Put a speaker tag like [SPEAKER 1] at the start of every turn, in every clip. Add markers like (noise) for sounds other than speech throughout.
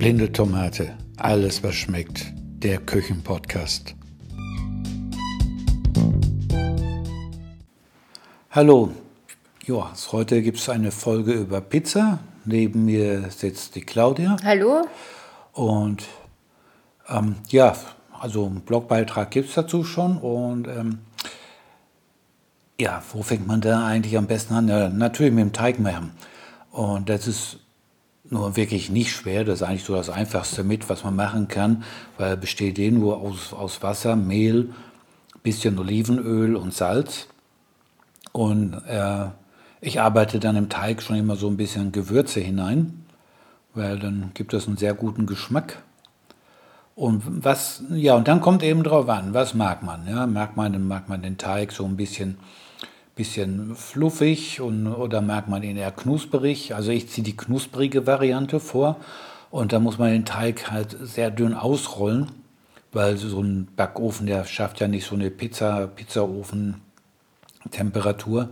[SPEAKER 1] Blinde Tomate, alles was schmeckt. Der Küchenpodcast. Hallo, ja, heute gibt es eine Folge über Pizza. Neben mir sitzt die Claudia.
[SPEAKER 2] Hallo.
[SPEAKER 1] Und ähm, ja, also einen Blogbeitrag gibt es dazu schon. Und ähm, ja, wo fängt man da eigentlich am besten an? Ja, natürlich mit dem Teig machen. Und das ist nur wirklich nicht schwer. Das ist eigentlich so das Einfachste mit, was man machen kann, weil besteht eh nur aus, aus Wasser, Mehl, bisschen Olivenöl und Salz. Und äh, ich arbeite dann im Teig schon immer so ein bisschen Gewürze hinein, weil dann gibt es einen sehr guten Geschmack. Und was, ja, und dann kommt eben drauf an, was mag man? Ja? Mag man, mag man den Teig so ein bisschen bisschen fluffig und, oder mag man ihn eher knusperig. Also ich ziehe die knusprige Variante vor und da muss man den Teig halt sehr dünn ausrollen, weil so ein Backofen, der schafft ja nicht so eine Pizza, Pizzaofen-Temperatur.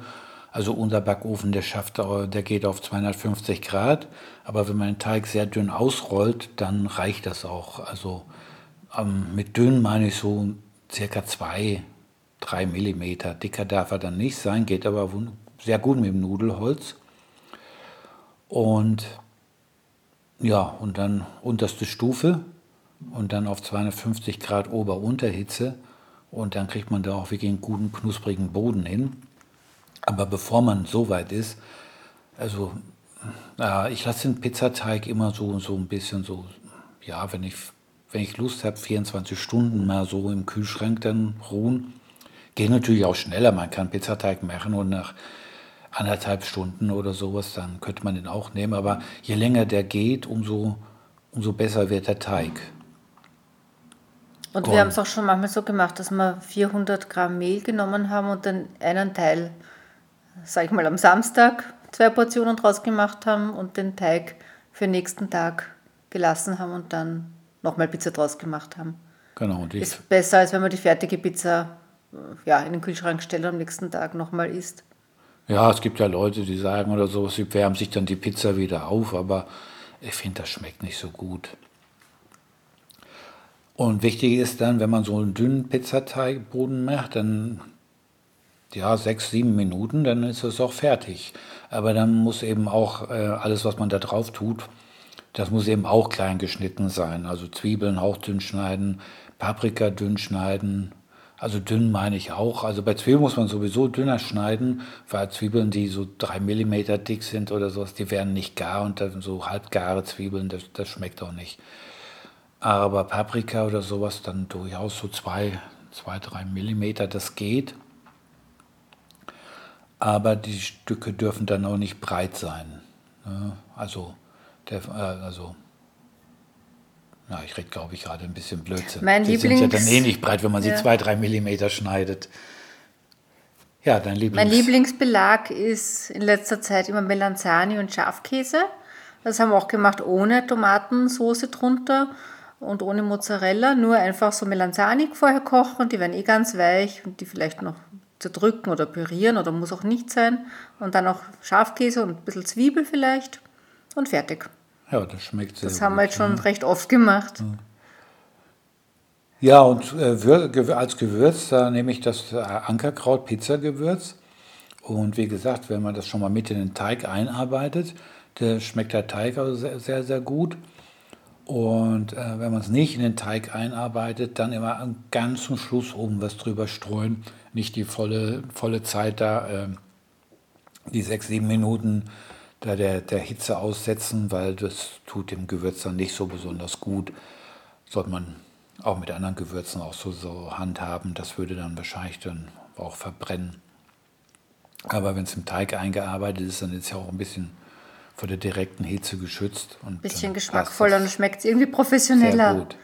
[SPEAKER 1] Also unser Backofen, der schafft, der geht auf 250 Grad, aber wenn man den Teig sehr dünn ausrollt, dann reicht das auch. Also ähm, mit dünn meine ich so circa zwei 3 mm. Dicker darf er dann nicht sein, geht aber sehr gut mit dem Nudelholz. Und ja, und dann unterste Stufe und dann auf 250 Grad Ober-Unterhitze und dann kriegt man da auch wirklich einen guten knusprigen Boden hin. Aber bevor man so weit ist, also äh, ich lasse den Pizzateig immer so, so ein bisschen so, ja, wenn ich, wenn ich Lust habe, 24 Stunden mal so im Kühlschrank dann ruhen. Geht natürlich auch schneller. Man kann Pizzateig machen und nach anderthalb Stunden oder sowas, dann könnte man den auch nehmen. Aber je länger der geht, umso, umso besser wird der Teig.
[SPEAKER 2] Und, und wir haben es auch schon manchmal so gemacht, dass wir 400 Gramm Mehl genommen haben und dann einen Teil, sag ich mal, am Samstag zwei Portionen draus gemacht haben und den Teig für den nächsten Tag gelassen haben und dann nochmal Pizza draus gemacht haben.
[SPEAKER 1] Genau.
[SPEAKER 2] Und Ist besser, als wenn man die fertige Pizza ja, in den Kühlschrank stellt und am nächsten Tag nochmal isst.
[SPEAKER 1] Ja, es gibt ja Leute, die sagen oder so, sie wärmen sich dann die Pizza wieder auf, aber ich finde, das schmeckt nicht so gut. Und wichtig ist dann, wenn man so einen dünnen Pizzateigboden macht, dann ja, sechs, sieben Minuten, dann ist es auch fertig. Aber dann muss eben auch äh, alles, was man da drauf tut, das muss eben auch klein geschnitten sein. Also Zwiebeln hauchdünn schneiden, Paprika dünn schneiden, also dünn meine ich auch. Also bei Zwiebeln muss man sowieso dünner schneiden, weil Zwiebeln, die so drei Millimeter dick sind oder sowas, die werden nicht gar und dann so halbgare Zwiebeln, das, das schmeckt auch nicht. Aber Paprika oder sowas dann durchaus so zwei, zwei, drei Millimeter, das geht. Aber die Stücke dürfen dann auch nicht breit sein. Ne? Also, der, äh, also na, ich rede, glaube ich, gerade ein bisschen Blödsinn.
[SPEAKER 2] Mein
[SPEAKER 1] die
[SPEAKER 2] Lieblings
[SPEAKER 1] sind ja dann eh nicht breit, wenn man sie ja. zwei, drei Millimeter schneidet. Ja, dein Lieblings
[SPEAKER 2] Mein Lieblingsbelag ist in letzter Zeit immer Melanzani und Schafkäse. Das haben wir auch gemacht ohne Tomatensoße drunter und ohne Mozzarella. Nur einfach so Melanzani vorher kochen. Die werden eh ganz weich und die vielleicht noch zerdrücken oder pürieren oder muss auch nicht sein. Und dann auch Schafkäse und ein bisschen Zwiebel vielleicht und fertig.
[SPEAKER 1] Ja, das schmeckt sehr
[SPEAKER 2] Das haben wir jetzt schon ja. recht oft gemacht.
[SPEAKER 1] Ja, und äh, als Gewürz, da nehme ich das äh, Ankerkraut-Pizza-Gewürz. Und wie gesagt, wenn man das schon mal mit in den Teig einarbeitet, der schmeckt der Teig also sehr, sehr, sehr gut. Und äh, wenn man es nicht in den Teig einarbeitet, dann immer am ganzen Schluss oben was drüber streuen. Nicht die volle, volle Zeit da, äh, die sechs, sieben Minuten da der, der Hitze aussetzen, weil das tut dem Gewürz dann nicht so besonders gut. Sollte man auch mit anderen Gewürzen auch so, so handhaben. Das würde dann wahrscheinlich dann auch verbrennen. Aber wenn es im Teig eingearbeitet ist, dann ist es ja auch ein bisschen vor der direkten Hitze geschützt. Ein
[SPEAKER 2] bisschen geschmackvoller und schmeckt irgendwie professioneller. Sehr gut.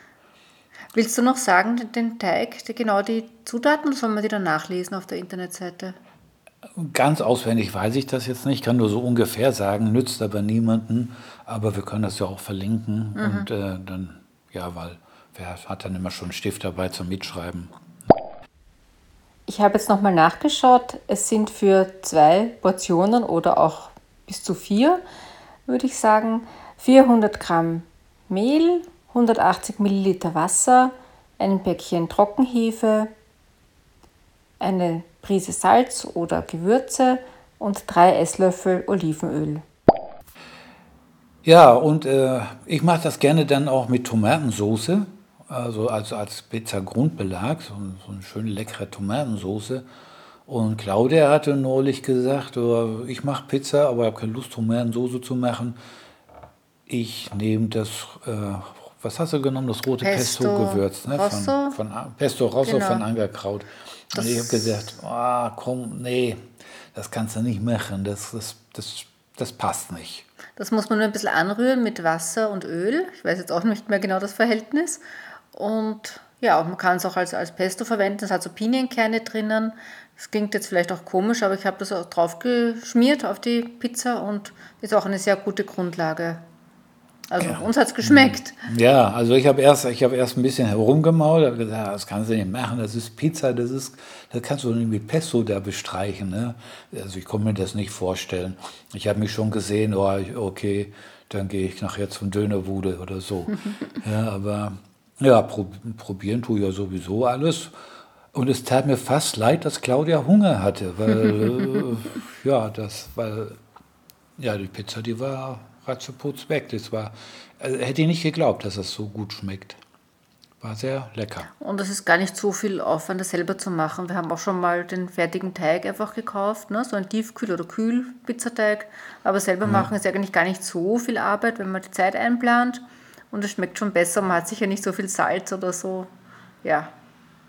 [SPEAKER 2] Willst du noch sagen, den Teig, genau die Zutaten, sollen wir die dann nachlesen auf der Internetseite?
[SPEAKER 1] Ganz auswendig weiß ich das jetzt nicht, kann nur so ungefähr sagen, nützt aber niemanden. Aber wir können das ja auch verlinken. Mhm. Und äh, dann, ja, weil wer hat dann immer schon einen Stift dabei zum Mitschreiben?
[SPEAKER 2] Ich habe jetzt nochmal nachgeschaut. Es sind für zwei Portionen oder auch bis zu vier, würde ich sagen, 400 Gramm Mehl, 180 Milliliter Wasser, ein Päckchen Trockenhefe, eine Prise Salz oder Gewürze und drei Esslöffel Olivenöl.
[SPEAKER 1] Ja, und äh, ich mache das gerne dann auch mit Tomatensoße, also als, als Pizza-Grundbelag, so, so eine schöne leckere Tomatensoße. Und Claudia hatte neulich gesagt, oh, ich mache Pizza, aber ich habe keine Lust, Tomatensoße zu machen. Ich nehme das, äh, was hast du genommen? Das rote Pesto-Gewürz.
[SPEAKER 2] Pesto ne? Rosso?
[SPEAKER 1] Von, von, Pesto Rosso genau. von Angerkraut. Und ich habe gesagt, oh, komm, nee, das kannst du nicht machen, das, das, das, das passt nicht.
[SPEAKER 2] Das muss man nur ein bisschen anrühren mit Wasser und Öl. Ich weiß jetzt auch nicht mehr genau das Verhältnis. Und ja, man kann es auch als, als Pesto verwenden. Es hat so Pinienkerne drinnen. Das klingt jetzt vielleicht auch komisch, aber ich habe das auch drauf geschmiert auf die Pizza und ist auch eine sehr gute Grundlage. Also ja. uns hat es geschmeckt.
[SPEAKER 1] Ja, also ich habe erst, hab erst ein bisschen herumgemault, habe gesagt, das kannst du nicht machen, das ist Pizza, das ist, das kannst du nicht mit Pesto da bestreichen. Ne? Also ich konnte mir das nicht vorstellen. Ich habe mich schon gesehen, oh, okay, dann gehe ich nachher zum Dönerbude oder so. (laughs) ja, aber ja, probieren tue ich ja sowieso alles. Und es tat mir fast leid, dass Claudia Hunger hatte, weil, (laughs) äh, ja, das, weil, ja, die Pizza, die war ratzeputz weg. Das war, also, hätte ich nicht geglaubt, dass das so gut schmeckt. War sehr lecker.
[SPEAKER 2] Und es ist gar nicht so viel Aufwand, das selber zu machen. Wir haben auch schon mal den fertigen Teig einfach gekauft, ne? so ein Tiefkühl- oder Kühl-Pizzateig. Aber selber ja. machen ist eigentlich gar nicht so viel Arbeit, wenn man die Zeit einplant. Und es schmeckt schon besser. Man hat sicher nicht so viel Salz oder so. Ja,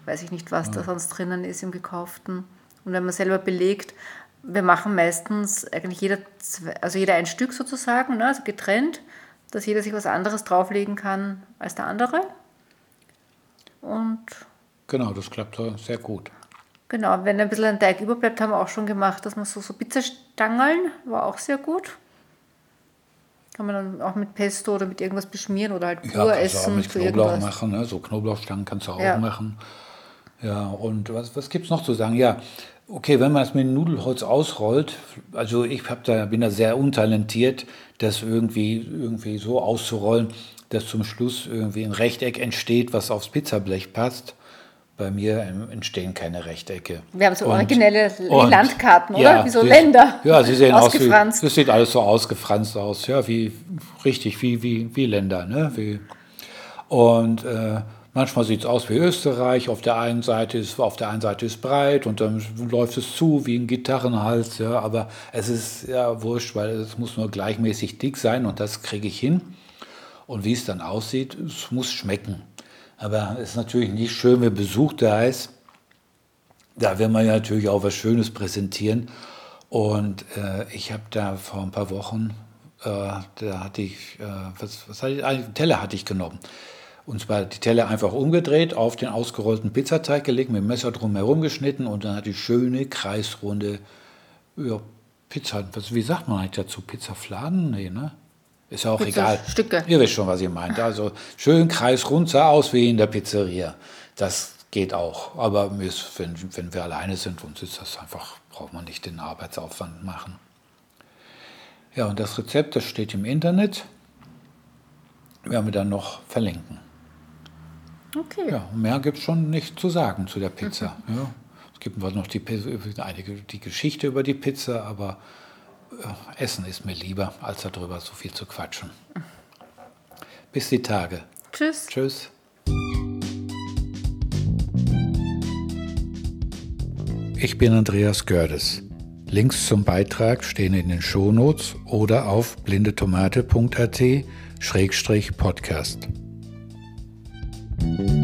[SPEAKER 2] weiß ich nicht, was ja. da sonst drinnen ist im gekauften. Und wenn man selber belegt, wir machen meistens eigentlich jeder, also jeder ein Stück sozusagen, ne, also getrennt, dass jeder sich was anderes drauflegen kann als der andere. Und
[SPEAKER 1] genau, das klappt sehr gut.
[SPEAKER 2] Genau, wenn ein bisschen ein Teig überbleibt, haben wir auch schon gemacht, dass man so, so Pizzastangeln, war auch sehr gut. Kann man dann auch mit Pesto oder mit irgendwas beschmieren oder halt pur ja, essen.
[SPEAKER 1] Auch mit Knoblauch machen, ne? so Knoblauchstangen kannst du auch ja. machen. Ja, und was, was gibt es noch zu sagen? Ja, Okay, wenn man es mit Nudelholz ausrollt, also ich hab da, bin da sehr untalentiert, das irgendwie, irgendwie so auszurollen, dass zum Schluss irgendwie ein Rechteck entsteht, was aufs Pizzablech passt. Bei mir entstehen keine Rechtecke.
[SPEAKER 2] Wir haben so originelle und, Landkarten, oder? Ja, wie so Länder.
[SPEAKER 1] Ja, sie sehen aus wie, das sieht alles so ausgefranst aus, ja, wie, richtig, wie, wie, wie Länder, ne? Wie, und äh, Manchmal sieht es aus wie Österreich, auf der einen Seite ist auf der einen Seite ist breit und dann läuft es zu wie ein Gitarrenhals, ja, aber es ist ja wurscht, weil es muss nur gleichmäßig dick sein und das kriege ich hin. Und wie es dann aussieht, es muss schmecken. Aber es ist natürlich nicht schön, wenn Besuch da ist. Da will man ja natürlich auch was Schönes präsentieren. Und äh, ich habe da vor ein paar Wochen, äh, da hatte ich, äh, was, was hatte ich, einen Teller hatte ich genommen und zwar die Teller einfach umgedreht, auf den ausgerollten Pizzateig gelegt, mit dem Messer drumherum geschnitten und dann hat die schöne kreisrunde ja, Pizza. Was, wie sagt man eigentlich dazu? Pizzafladen? Nee, ne? Ist ja auch Pizza egal.
[SPEAKER 2] Stücke.
[SPEAKER 1] Ihr wisst schon, was ihr meint. Also schön kreisrund sah aus wie in der Pizzeria. Das geht auch. Aber wenn, wenn wir alleine sind, uns ist das einfach, braucht man nicht den Arbeitsaufwand machen. Ja, und das Rezept, das steht im Internet. Werden wir dann noch verlinken.
[SPEAKER 2] Okay.
[SPEAKER 1] Ja, mehr gibt es schon nicht zu sagen zu der Pizza. Mhm. Ja. Es gibt noch die, einige, die Geschichte über die Pizza, aber äh, Essen ist mir lieber, als darüber so viel zu quatschen. Bis die Tage.
[SPEAKER 2] Tschüss.
[SPEAKER 1] Tschüss. Ich bin Andreas Gördes. Links zum Beitrag stehen in den Shownotes oder auf blindetomate.at-podcast. Thank you.